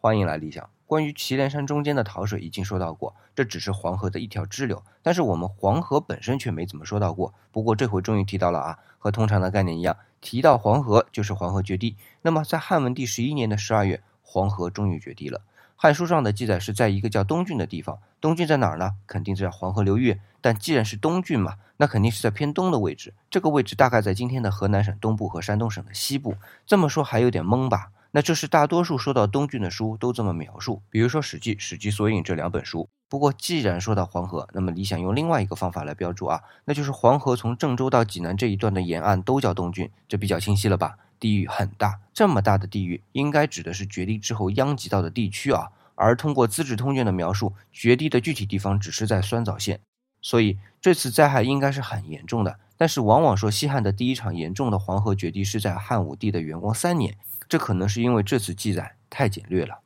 欢迎来理想。关于祁连山中间的桃水已经说到过，这只是黄河的一条支流，但是我们黄河本身却没怎么说到过。不过这回终于提到了啊，和通常的概念一样，提到黄河就是黄河决堤。那么在汉文帝十一年的十二月，黄河终于决堤了。汉书上的记载是在一个叫东郡的地方，东郡在哪儿呢？肯定在黄河流域。但既然是东郡嘛，那肯定是在偏东的位置。这个位置大概在今天的河南省东部和山东省的西部。这么说还有点懵吧？那这是大多数说到东郡的书都这么描述，比如说《史记》《史记索引》这两本书。不过既然说到黄河，那么理想用另外一个方法来标注啊，那就是黄河从郑州到济南这一段的沿岸都叫东郡，这比较清晰了吧？地域很大，这么大的地域，应该指的是决堤之后殃及到的地区啊。而通过《资治通鉴》的描述，决堤的具体地方只是在酸枣县，所以这次灾害应该是很严重的。但是往往说西汉的第一场严重的黄河决堤是在汉武帝的元光三年，这可能是因为这次记载太简略了。